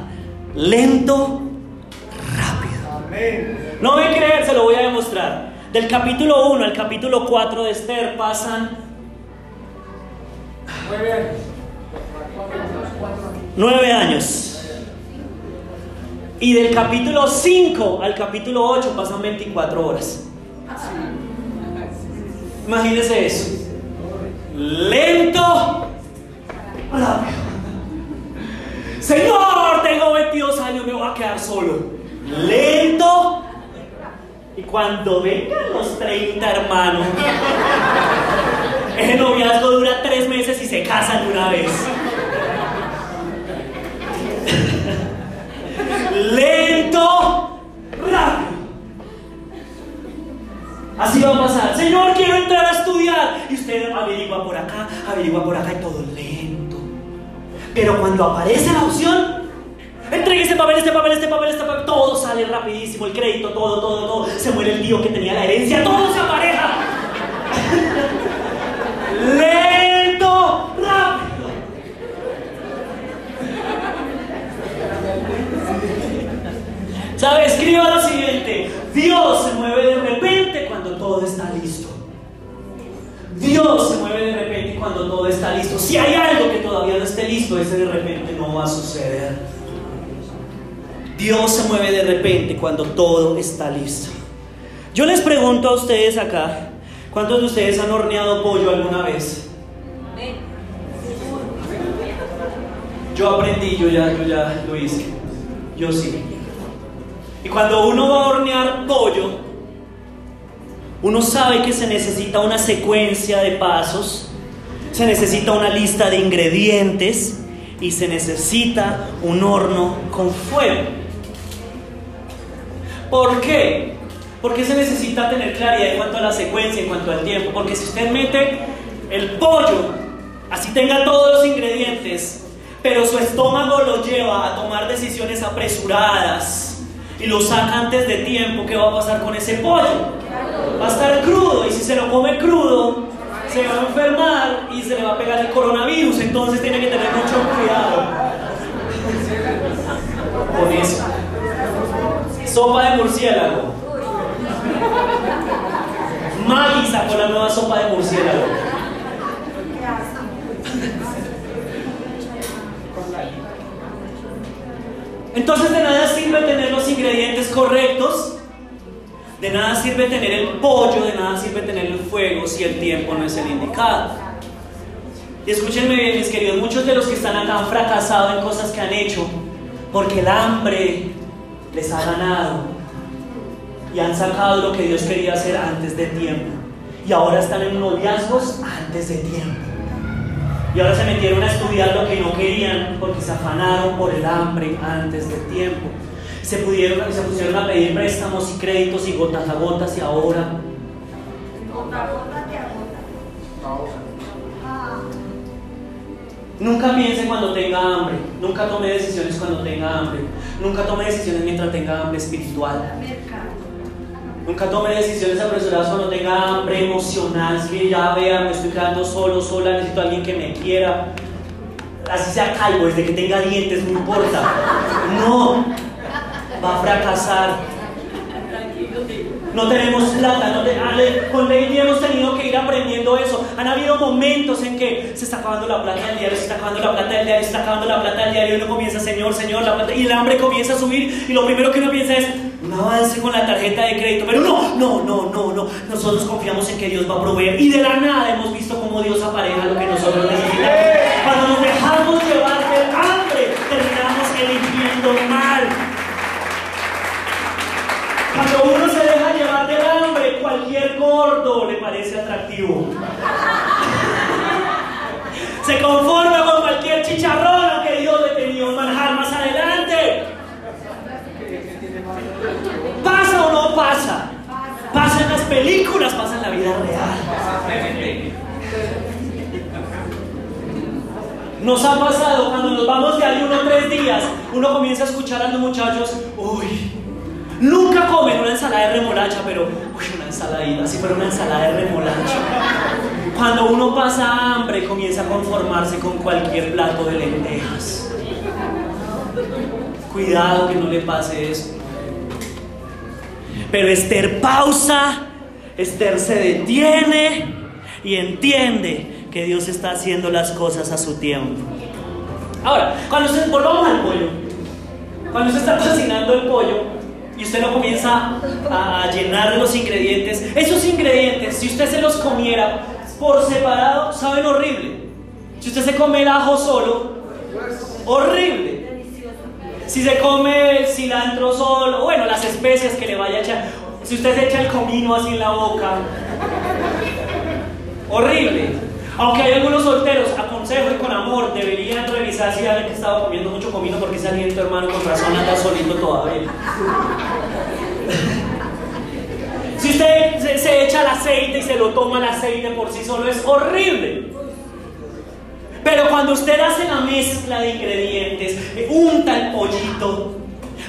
lento, rápido. No me creer, se lo voy a demostrar. Del capítulo 1 al capítulo 4 de Esther pasan nueve años. Y del capítulo 5 al capítulo 8 pasan 24 horas. Imagínense eso. Lento, rápido. Señor, tengo 22 años, me voy a quedar solo. Lento. Y cuando vengan los 30 hermanos, ese noviazgo dura 3 meses y se casan una vez. Lento, rápido. Así va a pasar. Señor, quiero entrar a estudiar. Y usted averigua por acá, averigua por acá y todo lento. Pero cuando aparece la opción, entregue este papel, este papel, este papel, este papel, todo sale rapidísimo, el crédito, todo, todo, todo. Se muere el tío que tenía la herencia, todo se apareja. lento, rápido. ¿Sabe? Escriba lo siguiente. Dios se mueve de repente cuando todo está listo. Dios se mueve de repente cuando todo está listo. Si hay algo que todavía no esté listo, ese de repente no va a suceder. Dios se mueve de repente cuando todo está listo. Yo les pregunto a ustedes acá, ¿cuántos de ustedes han horneado pollo alguna vez? Yo aprendí, yo ya, yo ya lo hice. Yo sí. Y cuando uno va a hornear pollo, uno sabe que se necesita una secuencia de pasos, se necesita una lista de ingredientes y se necesita un horno con fuego. ¿Por qué? Porque se necesita tener claridad en cuanto a la secuencia, en cuanto al tiempo. Porque si usted mete el pollo, así tenga todos los ingredientes, pero su estómago lo lleva a tomar decisiones apresuradas, y lo saca antes de tiempo, ¿qué va a pasar con ese pollo? Va a estar crudo y si se lo come crudo, se va a enfermar y se le va a pegar el coronavirus. Entonces tiene que tener mucho cuidado con eso. Sopa de murciélago. Maggie sacó la nueva sopa de murciélago. Entonces de nada sirve tener los ingredientes correctos, de nada sirve tener el pollo, de nada sirve tener el fuego si el tiempo no es el indicado. Y escúchenme bien, mis queridos, muchos de los que están acá han fracasado en cosas que han hecho porque el hambre les ha ganado y han sacado lo que Dios quería hacer antes de tiempo. Y ahora están en noviazgos antes de tiempo. Y ahora se metieron a estudiar lo que no querían porque se afanaron por el hambre antes del tiempo. Se, pudieron, se pusieron a pedir préstamos y créditos y gotas a gotas y ahora... Nunca piense cuando tenga hambre, nunca tome decisiones cuando tenga hambre, nunca tome decisiones mientras tenga hambre espiritual. Nunca tome decisiones apresuradas cuando tenga hambre emocional. Si ya vea, me estoy quedando solo, sola, necesito a alguien que me quiera. Así sea calvo, desde que tenga dientes, no importa. No, va a fracasar. No tenemos plata, no con Lady hemos tenido que ir aprendiendo eso. Han habido momentos en que se está acabando la plata del diario, se está acabando la plata del diario, se está acabando la plata del diario y uno comienza, Señor, Señor, la plata, y el hambre comienza a subir y lo primero que uno piensa es, un avance con la tarjeta de crédito, pero no, no, no, no, no. Nosotros confiamos en que Dios va a proveer y de la nada hemos visto cómo Dios apareja lo que nosotros necesitamos. Cuando nos dejamos llevar del hambre, terminamos eligiendo mal. Cuando uno se cualquier gordo le parece atractivo. Se conforma con cualquier chicharrón que Dios le tenía un manjar más ¿Pasa o no pasa? Pasa en las películas pasa en la vida real. Nos ha pasado cuando nos vamos de ahí uno tres días, uno comienza a escuchar a los muchachos, uy, nunca comen una ensalada de remolacha, pero uy, una ensaladita, si fuera una ensalada de remolacha. Cuando uno pasa hambre, comienza a conformarse con cualquier plato de lentejas. Cuidado que no le pase eso. Pero Esther pausa, Esther se detiene y entiende que Dios está haciendo las cosas a su tiempo. Ahora, cuando usted, volvamos al pollo, cuando usted está cocinando el pollo y usted lo comienza a, llenar de los ingredientes, esos ingredientes, si usted se los comiera por separado, saben horrible. Si usted se come el ajo solo, horrible. Si se come el cilantro solo, bueno, las especias que le vaya a echar. Si usted se echa el comino así en la boca, horrible. Aunque hay algunos solteros, aconsejo y con amor, deberían revisar si que estaba comiendo mucho comino porque ese aliento, hermano, con razón anda solito todavía. Si usted se, se, echa el aceite y se lo toma el aceite por sí solo, es horrible. Pero cuando usted hace la mezcla de ingredientes, unta el pollito,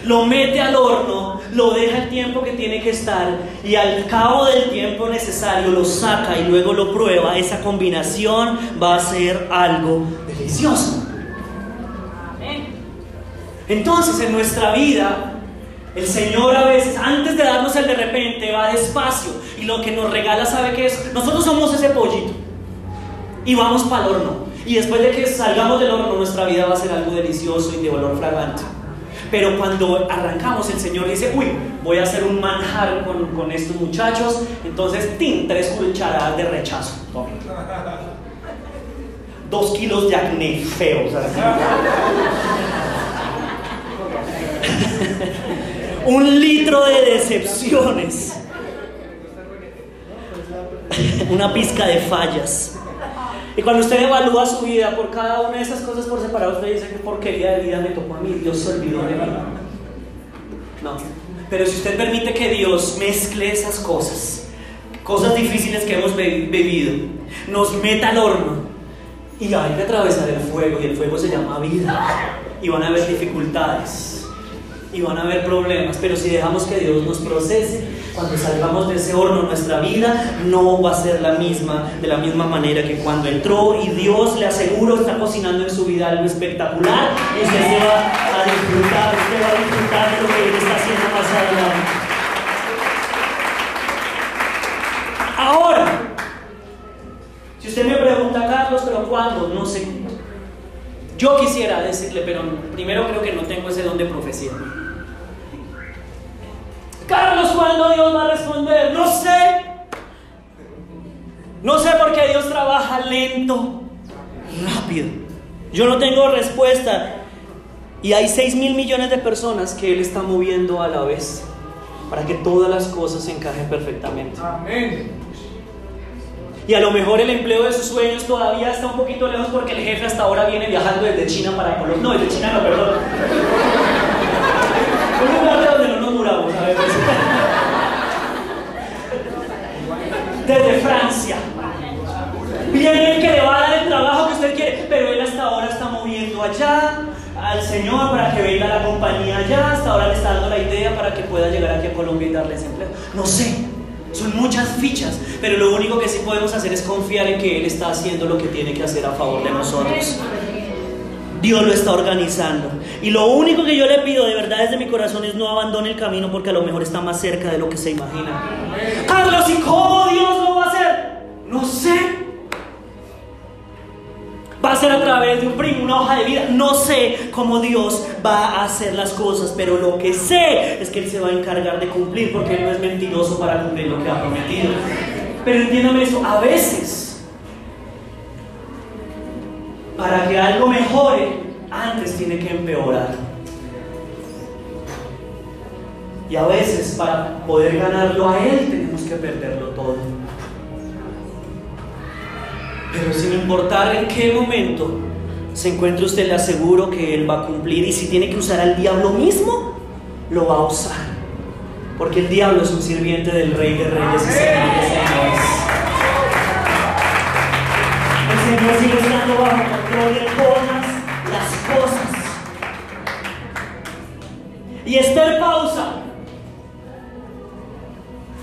lo mete al horno, lo deja el tiempo que tiene que estar y al cabo del tiempo necesario lo saca y luego lo prueba, esa combinación va a ser algo delicioso. Entonces en nuestra vida el Señor a veces, antes de darnos el de repente, va despacio y lo que nos regala, ¿sabe qué es? Nosotros somos ese pollito y vamos para el horno. Y después de que salgamos del horno, nuestra vida va a ser algo delicioso y de olor fragante. Pero cuando arrancamos, el Señor dice, uy, voy a hacer un manjar con, con estos muchachos. Entonces, ¡tin! Tres cucharadas de rechazo. Dos kilos de acné feos. Así. un litro de decepciones. Una pizca de fallas. Y cuando usted evalúa su vida por cada una de esas cosas por separado, usted dice que porquería de vida me tocó a mí, Dios se olvidó de mí. No. Pero si usted permite que Dios mezcle esas cosas, cosas difíciles que hemos vivido, nos meta al horno y hay que atravesar el fuego, y el fuego se llama vida, y van a haber dificultades y van a haber problemas, pero si dejamos que Dios nos procese, cuando salgamos de ese horno, nuestra vida no va a ser la misma, de la misma manera que cuando entró y Dios le aseguro está cocinando en su vida algo espectacular y usted se va a disfrutar, usted va a disfrutar de lo que Él está haciendo más adelante. Ahora, si usted me pregunta, Carlos, pero ¿cuándo? No sé. Yo quisiera decirle, pero primero creo que no tengo ese don de profecía. Carlos, ¿cuándo Dios va a responder? No sé. No sé por qué Dios trabaja lento, rápido. Yo no tengo respuesta. Y hay 6 mil millones de personas que Él está moviendo a la vez para que todas las cosas se encajen perfectamente. Amén. Y a lo mejor el empleo de sus sueños todavía está un poquito lejos porque el jefe hasta ahora viene viajando desde China para Colombia. No, desde China no, perdón. Desde Francia. Viene el que le va a dar el trabajo que usted quiere, pero él hasta ahora está moviendo allá al Señor para que venga la compañía allá, hasta ahora le está dando la idea para que pueda llegar aquí a Colombia y darles empleo. No sé, son muchas fichas, pero lo único que sí podemos hacer es confiar en que Él está haciendo lo que tiene que hacer a favor de nosotros. Dios lo está organizando. Y lo único que yo le pido de verdad desde mi corazón es no abandone el camino porque a lo mejor está más cerca de lo que se imagina. Carlos, ¿y cómo Dios lo va a hacer? No sé. Va a ser a través de un primo, una hoja de vida. No sé cómo Dios va a hacer las cosas, pero lo que sé es que Él se va a encargar de cumplir porque Él no es mentiroso para cumplir lo que ha prometido. Pero entiéndame eso, a veces, para que algo mejore, antes tiene que empeorar. Y a veces, para poder ganarlo a Él, tenemos que perderlo todo. Pero sin importar en qué momento se encuentre usted, le aseguro que Él va a cumplir. Y si tiene que usar al diablo mismo, lo va a usar. Porque el diablo es un sirviente del rey de reyes y señores de señores. Sigue estando bajo control de todas las cosas. Y Esther pausa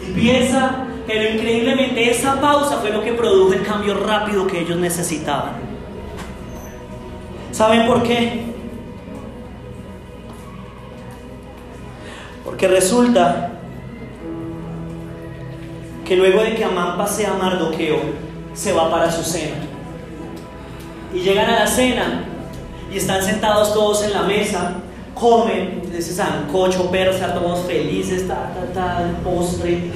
y piensa, pero increíblemente esa pausa fue lo que produjo el cambio rápido que ellos necesitaban. ¿Saben por qué? Porque resulta que luego de que Amán pase a Mardoqueo, se va para su cena. Y llegan a la cena y están sentados todos en la mesa, comen ese sancocho persa, todos felices, ta, ta, ta, postre.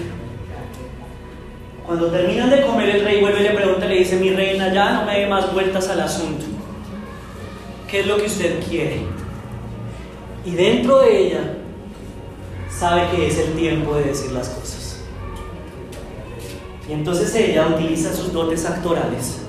Cuando terminan de comer, el rey vuelve y le pregunta, le dice, mi reina, ya no me dé más vueltas al asunto. ¿Qué es lo que usted quiere? Y dentro de ella sabe que es el tiempo de decir las cosas. Y entonces ella utiliza sus dotes actorales.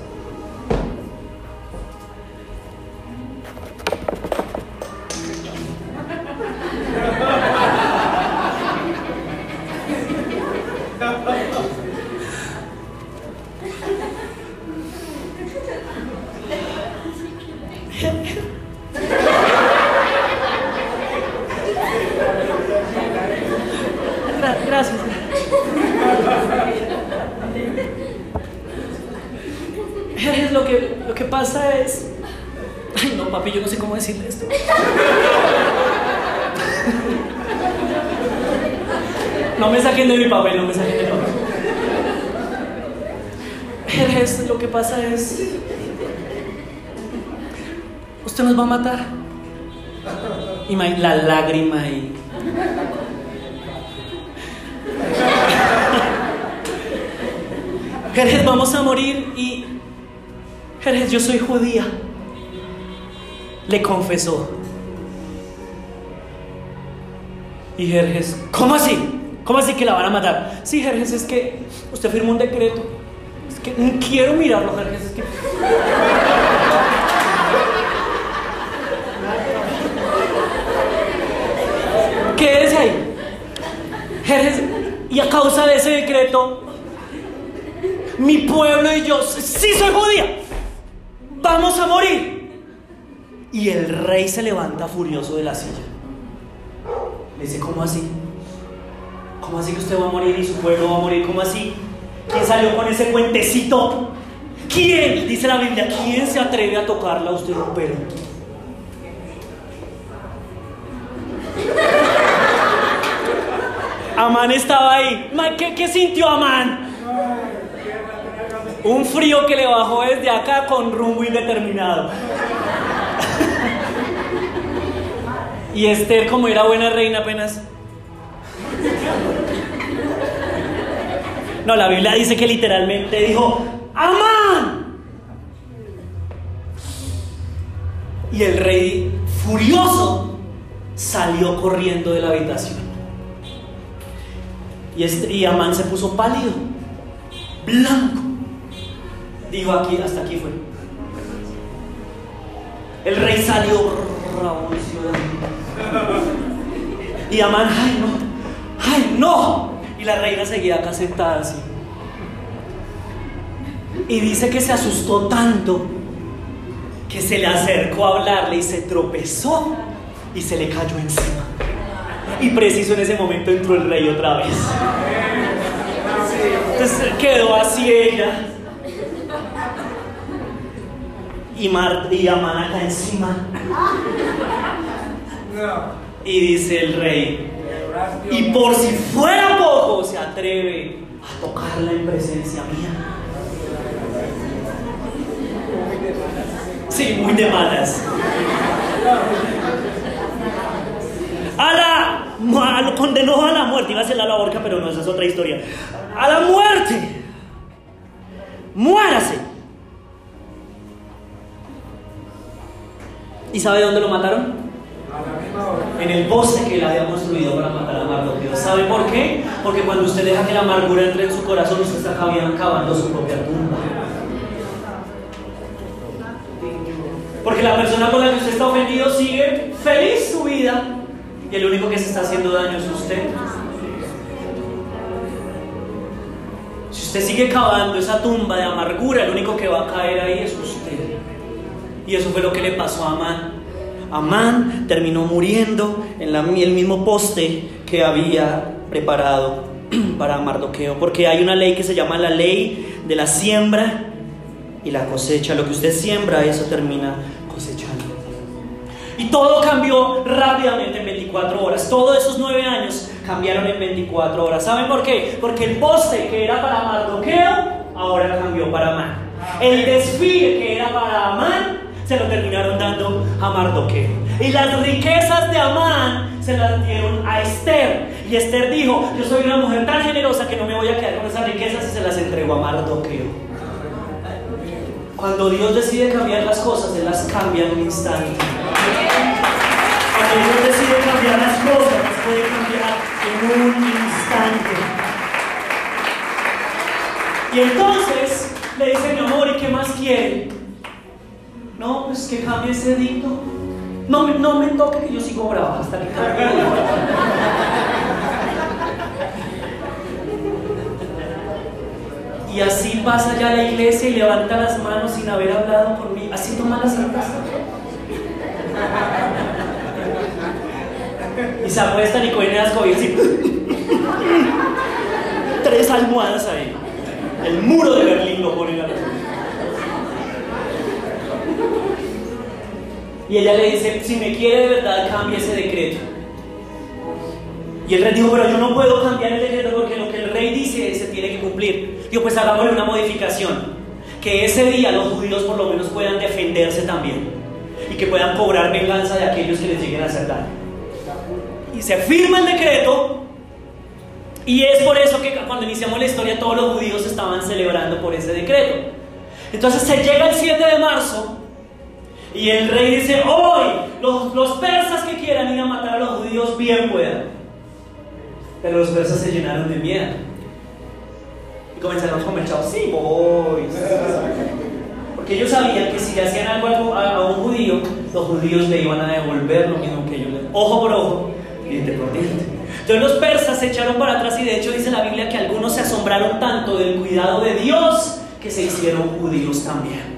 A matar. Y la lágrima y. Jerez, vamos a morir y... Jerez, yo soy judía. Le confesó. Y Jerjes, ¿cómo así? ¿Cómo así que la van a matar? Sí, Jerjes, es que usted firmó un decreto. Es que no quiero mirarlo, Jerjes. Es que... Quédese ahí. Y a causa de ese decreto, mi pueblo y yo, sí soy judía, vamos a morir. Y el rey se levanta furioso de la silla. Le dice, ¿cómo así? ¿Cómo así que usted va a morir y su pueblo va a morir? ¿Cómo así? ¿Quién salió con ese cuentecito? ¿Quién? Dice la Biblia, ¿quién se atreve a tocarla a usted un pelo? Amán estaba ahí. Ma, ¿Qué, qué sintió Amán? Un frío que le bajó desde acá con rumbo indeterminado. y Esther, como era buena reina apenas. No, la Biblia dice que literalmente dijo, ¡Amán! Y el rey, furioso, salió corriendo de la habitación. Y, Amán se puso pálido, blanco. Dijo aquí, hasta aquí fue. El rey salió. Y Amán, ay no, ay no. Y la reina seguía acá sentada así. Y dice que se asustó tanto que se le acercó a hablarle y se tropezó y se le cayó encima. Y preciso en ese momento entró el rey otra vez. Entonces quedó así ella. Y Mar y Amán encima. Y dice el rey, y por si fuera poco se atreve a tocarla en presencia mía. Sí, muy de malas. A la, lo condenó a la muerte, iba a ser la horca, pero no, esa es otra historia. A la muerte. Muérase. ¿Y sabe dónde lo mataron? En el bosque que él había construido para matar a Mardoqueo. ¿Sabe por qué? Porque cuando usted deja que la amargura entre en su corazón, usted está cavando su propia tumba. Porque la persona con la que usted está ofendido sigue feliz su vida y el único que se está haciendo daño es usted. Si usted sigue cavando esa tumba de amargura, el único que va a caer ahí es usted. Y eso fue lo que le pasó a Amán. Amán terminó muriendo en la, el mismo poste que había preparado para Mardoqueo, porque hay una ley que se llama la ley de la siembra y la cosecha. Lo que usted siembra, eso termina y todo cambió rápidamente en 24 horas. Todos esos nueve años cambiaron en 24 horas. ¿Saben por qué? Porque el poste que era para Mardoqueo, ahora cambió para Amán. El desfile que era para Amán, se lo terminaron dando a Mardoqueo. Y las riquezas de Amán se las dieron a Esther. Y Esther dijo, yo soy una mujer tan generosa que no me voy a quedar con esas riquezas y se las entregó a Mardoqueo. Cuando Dios decide cambiar las cosas, Él las cambia en un instante. Cuando Dios decide cambiar las cosas, las puede cambiar en un instante. Y entonces le dice mi amor, ¿y qué más quiere? No, pues que cambie ese dicto. No, no me toque que yo sigo bravo hasta que cambie. Y así pasa ya la iglesia y levanta las manos sin haber hablado mí. Así toma la santa Y se apuestan y cogen las cobijas y... Tres almohadas ahí. El muro de Berlín lo ponen a Y ella le dice, si me quiere de verdad, cambie ese decreto. Y el rey dijo, pero yo no puedo cambiar el decreto porque lo que el rey dice se tiene que cumplir. Digo, pues hagámosle una modificación. Que ese día los judíos por lo menos puedan defenderse también. Y que puedan cobrar venganza de aquellos que les lleguen a hacer daño. Y se firma el decreto. Y es por eso que cuando iniciamos la historia todos los judíos estaban celebrando por ese decreto. Entonces se llega el 7 de marzo y el rey dice, hoy los, los persas que quieran ir a matar a los judíos bien puedan. Pero los persas se llenaron de miedo. Y comenzaron a comer, chao, sí, voy. Porque ellos sabían que si le hacían algo a, un judío, los judíos le iban a devolver lo mismo que ellos le Ojo por ojo, diente por diente. Entonces los persas se echaron para atrás y de hecho dice la Biblia que algunos se asombraron tanto del cuidado de Dios que se hicieron judíos también.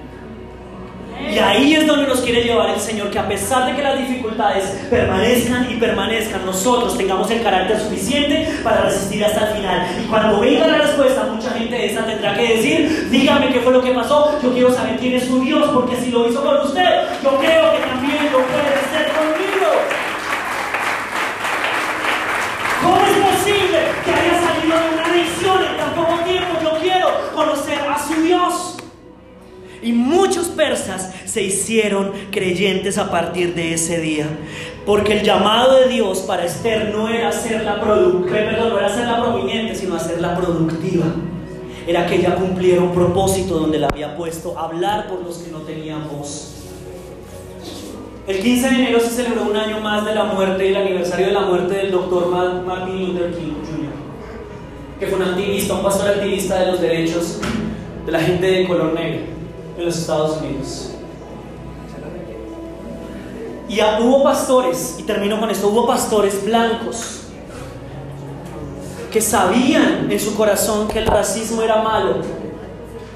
Y ahí es donde nos quiere llevar el Señor, que a pesar de que las dificultades permanezcan y permanezcan, nosotros tengamos el carácter suficiente para resistir hasta el final. Y cuando venga la respuesta, mucha gente de esa tendrá que decir, dígame qué fue lo que pasó, yo quiero saber quién es su Dios, porque si lo hizo con usted, yo creo que también lo puede hacer conmigo. ¿Cómo es posible que haya salido de una adicción en tan poco tiempo? Yo quiero conocer a su Dios. Y muchos persas se hicieron creyentes a partir de ese día. Porque el llamado de Dios para Esther no era ser la perdón, no era proveniente, sino hacerla productiva. Era que ella cumpliera un propósito donde la había puesto hablar por los que no tenían voz. El 15 de enero se celebró un año más de la muerte, el aniversario de la muerte del doctor Martin Luther King Jr., que fue un activista, un pastor activista de los derechos de la gente de color negro en los Estados Unidos. Y hubo pastores, y termino con esto, hubo pastores blancos que sabían en su corazón que el racismo era malo,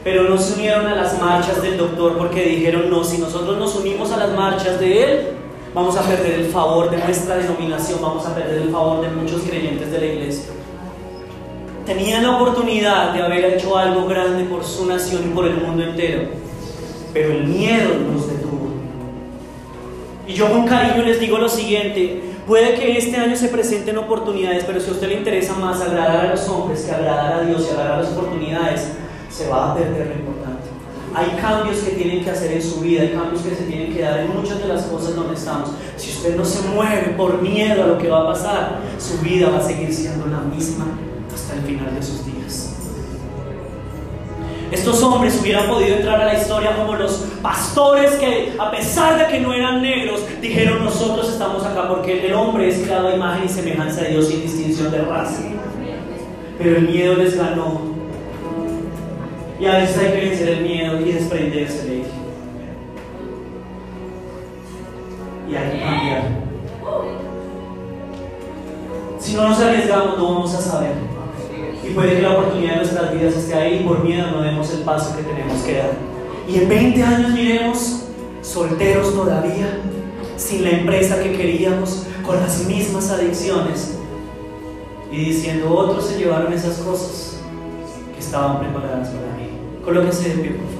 pero no se unieron a las marchas del doctor porque dijeron, no, si nosotros nos unimos a las marchas de él, vamos a perder el favor de nuestra denominación, vamos a perder el favor de muchos creyentes de la iglesia. Tenían la oportunidad de haber hecho algo grande por su nación y por el mundo entero pero el miedo nos detuvo. Y yo con cariño les digo lo siguiente, puede que este año se presenten oportunidades, pero si a usted le interesa más agradar a los hombres que agradar a Dios y agradar las oportunidades, se va a perder lo importante. Hay cambios que tienen que hacer en su vida, hay cambios que se tienen que dar en muchas de las cosas donde estamos. Si usted no se mueve por miedo a lo que va a pasar, su vida va a seguir siendo la misma hasta el final de sus días. Estos hombres hubieran podido entrar a la historia como los pastores que, a pesar de que no eran negros, dijeron nosotros estamos acá porque el hombre es creado a imagen y semejanza de Dios sin distinción de raza. Pero el miedo les ganó. Y a veces hay que vencer el miedo y desprenderse de él. Y hay que cambiar. Si no nos arriesgamos, no vamos a saber. Y puede que la oportunidad de nuestras vidas esté ahí y por miedo no demos el paso que tenemos que dar. Y en 20 años miremos solteros todavía, sin la empresa que queríamos, con las mismas adicciones y diciendo otros se llevaron esas cosas que estaban preparadas para mí. Colóquese de pie, por favor.